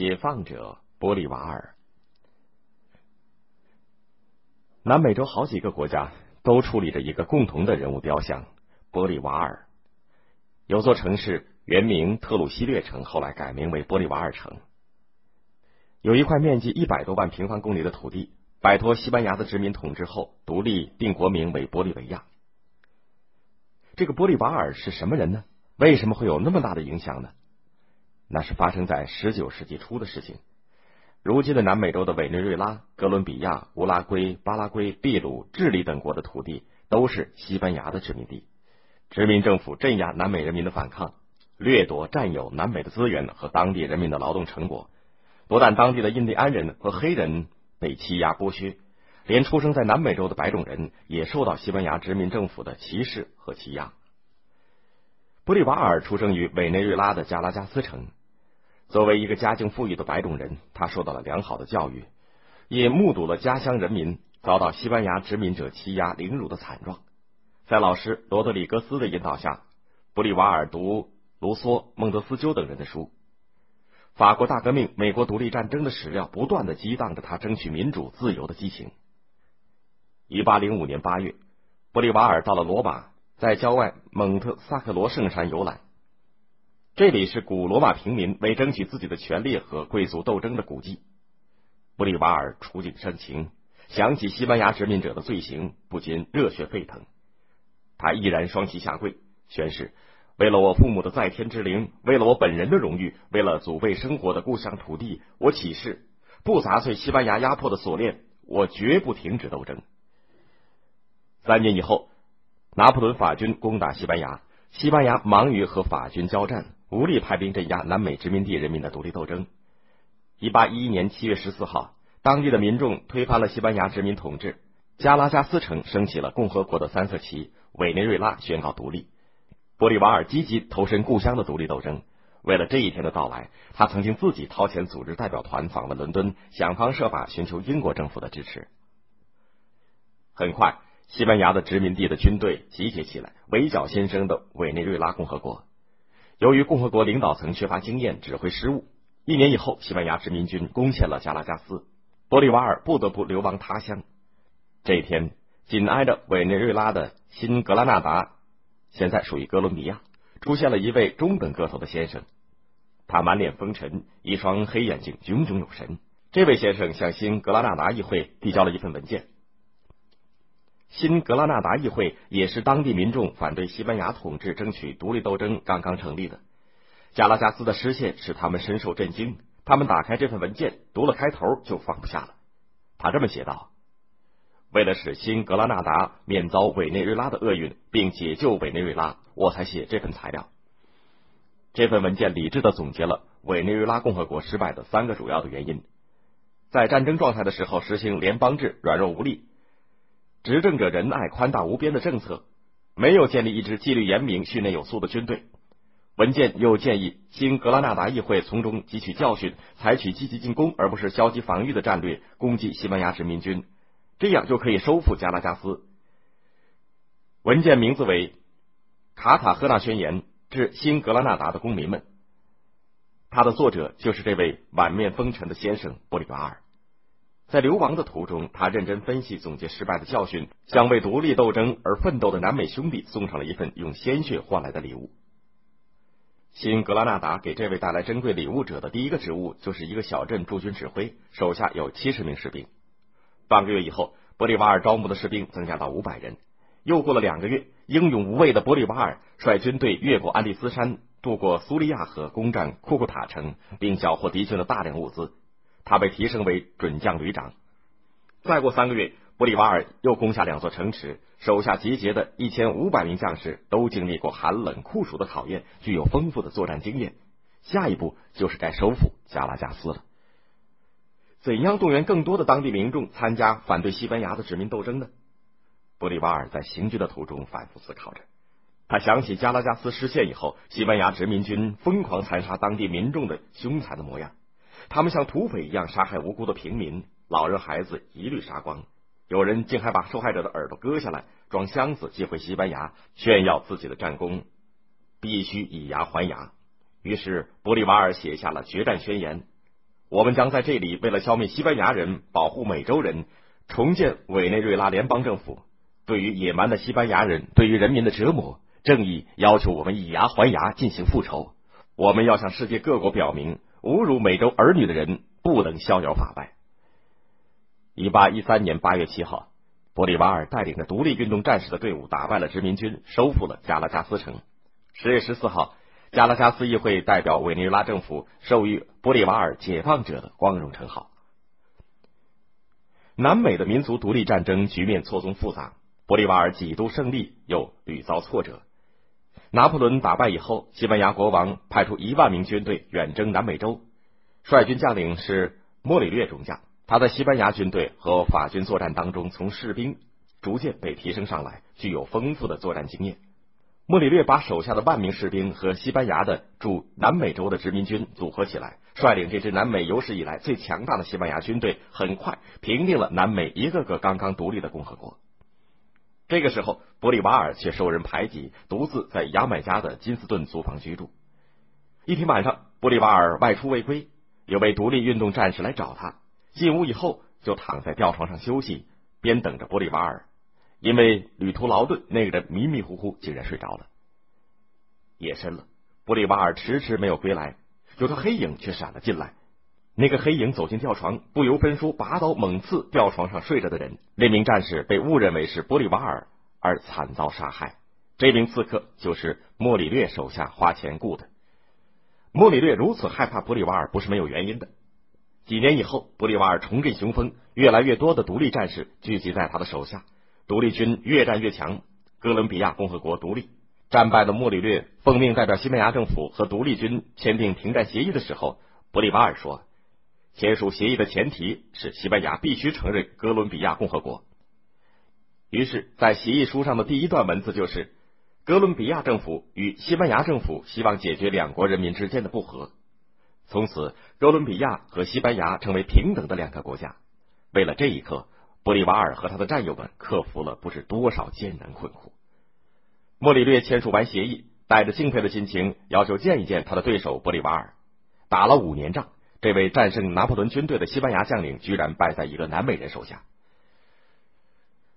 解放者玻利瓦尔。南美洲好几个国家都矗立着一个共同的人物雕像——玻利瓦尔。有座城市原名特鲁西略城，后来改名为玻利瓦尔城。有一块面积一百多万平方公里的土地，摆脱西班牙的殖民统治后，独立定国名为玻利维亚。这个玻利瓦尔是什么人呢？为什么会有那么大的影响呢？那是发生在十九世纪初的事情。如今的南美洲的委内瑞拉、哥伦比亚、乌拉圭、巴拉圭、秘鲁、智利等国的土地都是西班牙的殖民地。殖民政府镇压南美人民的反抗，掠夺占有南美的资源和当地人民的劳动成果。不但当地的印第安人和黑人被欺压剥削，连出生在南美洲的白种人也受到西班牙殖民政府的歧视和欺压。布利瓦尔出生于委内瑞拉的加拉加斯城。作为一个家境富裕的白种人，他受到了良好的教育，也目睹了家乡人民遭到西班牙殖民者欺压凌辱的惨状。在老师罗德里格斯的引导下，布利瓦尔读卢梭、孟德斯鸠等人的书。法国大革命、美国独立战争的史料不断的激荡着他争取民主自由的激情。一八零五年八月，布利瓦尔到了罗马，在郊外蒙特萨克罗圣山游览。这里是古罗马平民为争取自己的权利和贵族斗争的古迹。布利瓦尔触景生情，想起西班牙殖民者的罪行，不禁热血沸腾。他毅然双膝下跪，宣誓。为了我父母的在天之灵，为了我本人的荣誉，为了祖辈生活的故乡土地，我起誓不砸碎西班牙压迫的锁链，我绝不停止斗争。三年以后，拿破仑法军攻打西班牙，西班牙忙于和法军交战，无力派兵镇压南美殖民地人民的独立斗争。一八一一年七月十四号，当地的民众推翻了西班牙殖民统治，加拉加斯城升起了共和国的三色旗，委内瑞拉宣告独立。玻利瓦尔积极投身故乡的独立斗争。为了这一天的到来，他曾经自己掏钱组织代表团访问伦敦，想方设法寻求英国政府的支持。很快，西班牙的殖民地的军队集结起来，围剿新生的委内瑞拉共和国。由于共和国领导层缺乏经验，指挥失误，一年以后，西班牙殖民军攻陷了加拉加斯，玻利瓦尔不得不流亡他乡。这一天，紧挨着委内瑞拉的新格拉纳达。现在属于哥伦比亚，出现了一位中等个头的先生，他满脸风尘，一双黑眼睛炯炯有神。这位先生向新格拉纳达议会递交了一份文件。新格拉纳达议会也是当地民众反对西班牙统治、争取独立斗争刚刚成立的。加拉加斯的失陷使他们深受震惊，他们打开这份文件，读了开头就放不下了。他这么写道。为了使新格拉纳达免遭委内瑞拉的厄运，并解救委内瑞拉，我才写这份材料。这份文件理智的总结了委内瑞拉共和国失败的三个主要的原因：在战争状态的时候实行联邦制，软弱无力；执政者仁爱宽大无边的政策，没有建立一支纪律严明、训练有素的军队。文件又建议新格拉纳达议会从中汲取教训，采取积极进攻而不是消极防御的战略，攻击西班牙殖民军。这样就可以收复加拉加斯。文件名字为《卡塔赫纳宣言》，致新格拉纳达的公民们。它的作者就是这位满面风尘的先生玻利瓦尔。在流亡的途中，他认真分析、总结失败的教训，向为独立斗争而奋斗的南美兄弟送上了一份用鲜血换来的礼物。新格拉纳达给这位带来珍贵礼物者的第一个职务，就是一个小镇驻军指挥，手下有七十名士兵。半个月以后，玻利瓦尔招募的士兵增加到五百人。又过了两个月，英勇无畏的玻利瓦尔率军队越过安第斯山，渡过苏利亚河，攻占库库塔城，并缴获敌军的大量物资。他被提升为准将旅长。再过三个月，玻利瓦尔又攻下两座城池，手下集结的一千五百名将士都经历过寒冷酷暑的考验，具有丰富的作战经验。下一步就是该收复加拉加斯了。怎样动员更多的当地民众参加反对西班牙的殖民斗争呢？玻利瓦尔在行军的途中反复思考着。他想起加拉加斯失陷以后，西班牙殖民军疯狂残杀当地民众的凶残的模样。他们像土匪一样杀害无辜的平民，老人孩子一律杀光。有人竟还把受害者的耳朵割下来，装箱子寄回西班牙，炫耀自己的战功。必须以牙还牙。于是，玻利瓦尔写下了决战宣言。我们将在这里为了消灭西班牙人、保护美洲人，重建委内瑞拉联邦政府。对于野蛮的西班牙人对于人民的折磨，正义要求我们以牙还牙进行复仇。我们要向世界各国表明，侮辱美洲儿女的人不能逍遥法外。一八一三年八月七号，玻利瓦尔带领着独立运动战士的队伍打败了殖民军，收复了加拉加斯城。十月十四号，加拉加斯议会代表委内瑞拉政府授予玻利瓦尔“解放者”的光荣称号。南美的民族独立战争局面错综复杂，玻利瓦尔几度胜利，又屡遭挫折。拿破仑打败以后，西班牙国王派出一万名军队远征南美洲，率军将领是莫里略中将。他在西班牙军队和法军作战当中，从士兵逐渐被提升上来，具有丰富的作战经验。莫里略把手下的万名士兵和西班牙的驻南美洲的殖民军组合起来，率领这支南美有史以来最强大的西班牙军队，很快平定了南美一个个刚刚独立的共和国。这个时候，玻利瓦尔却受人排挤，独自在牙买加的金斯顿租房居住。一天晚上，玻利瓦尔外出未归，有位独立运动战士来找他，进屋以后就躺在吊床上休息，边等着玻利瓦尔。因为旅途劳顿，那个人迷迷糊糊，竟然睡着了。夜深了，玻利瓦尔迟迟没有归来，有个黑影却闪了进来。那个黑影走进吊床，不由分说，拔刀猛刺吊床上睡着的人。那名战士被误认为是玻利瓦尔，而惨遭杀害。这名刺客就是莫里略手下花钱雇的。莫里略如此害怕玻利瓦尔，不是没有原因的。几年以后，玻利瓦尔重振雄风，越来越多的独立战士聚集在他的手下。独立军越战越强，哥伦比亚共和国独立。战败的莫里略奉命代表西班牙政府和独立军签订停战协议的时候，玻利瓦尔说：“签署协议的前提是西班牙必须承认哥伦比亚共和国。”于是，在协议书上的第一段文字就是：“哥伦比亚政府与西班牙政府希望解决两国人民之间的不和。”从此，哥伦比亚和西班牙成为平等的两个国家。为了这一刻。玻利瓦尔和他的战友们克服了不知多少艰难困苦。莫里略签署完协议，带着敬佩的心情，要求见一见他的对手玻利瓦尔。打了五年仗，这位战胜拿破仑军队的西班牙将领，居然败在一个南美人手下。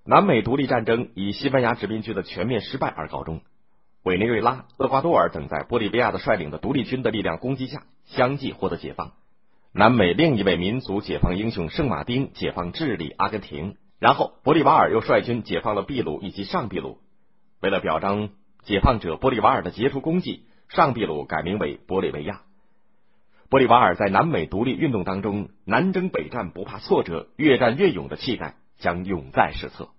南美独立战争以西班牙殖民军的全面失败而告终。委内瑞拉、厄瓜多尔等在玻利维亚的率领的独立军的力量攻击下，相继获得解放。南美另一位民族解放英雄圣马丁解放智利、阿根廷，然后玻利瓦尔又率军解放了秘鲁以及上秘鲁。为了表彰解放者玻利瓦尔的杰出功绩，上秘鲁改名为玻利维亚。玻利瓦尔在南美独立运动当中南征北战不怕挫折、越战越勇的气概将永在史册。